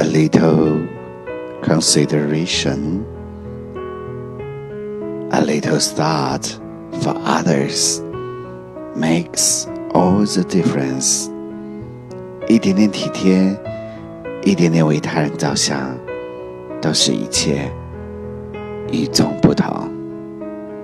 A little consideration, a little thought for others makes all the difference. 一点点体贴，一点点为他人着想，都是一切与众不同。